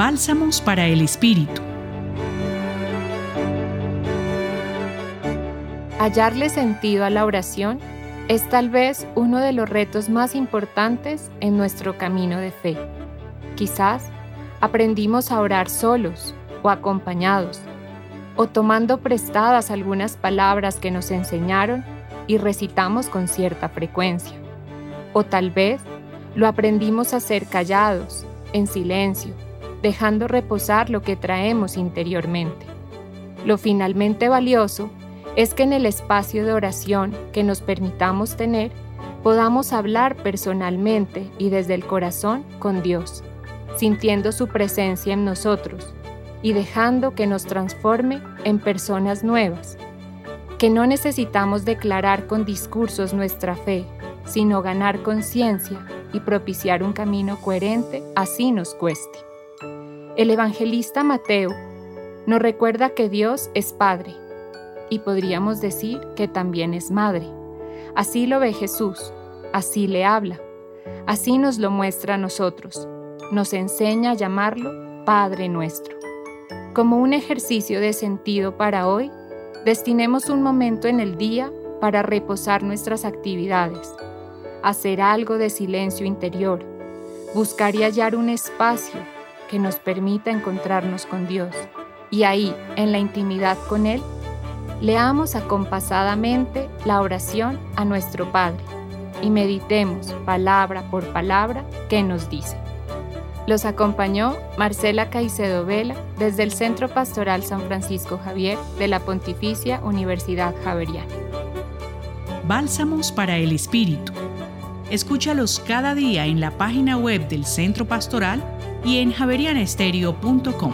Bálsamos para el Espíritu. Hallarle sentido a la oración es tal vez uno de los retos más importantes en nuestro camino de fe. Quizás aprendimos a orar solos o acompañados, o tomando prestadas algunas palabras que nos enseñaron y recitamos con cierta frecuencia. O tal vez lo aprendimos a hacer callados, en silencio, dejando reposar lo que traemos interiormente. Lo finalmente valioso es que en el espacio de oración que nos permitamos tener, podamos hablar personalmente y desde el corazón con Dios, sintiendo su presencia en nosotros y dejando que nos transforme en personas nuevas, que no necesitamos declarar con discursos nuestra fe, sino ganar conciencia y propiciar un camino coherente, así nos cueste. El evangelista Mateo nos recuerda que Dios es Padre y podríamos decir que también es Madre. Así lo ve Jesús, así le habla, así nos lo muestra a nosotros, nos enseña a llamarlo Padre nuestro. Como un ejercicio de sentido para hoy, destinemos un momento en el día para reposar nuestras actividades, hacer algo de silencio interior, buscar y hallar un espacio que nos permita encontrarnos con Dios y ahí, en la intimidad con Él, leamos acompasadamente la oración a nuestro Padre y meditemos palabra por palabra qué nos dice. Los acompañó Marcela Caicedo Vela desde el Centro Pastoral San Francisco Javier de la Pontificia Universidad Javeriana. Bálsamos para el Espíritu. Escúchalos cada día en la página web del Centro Pastoral y en javerianestereo.com.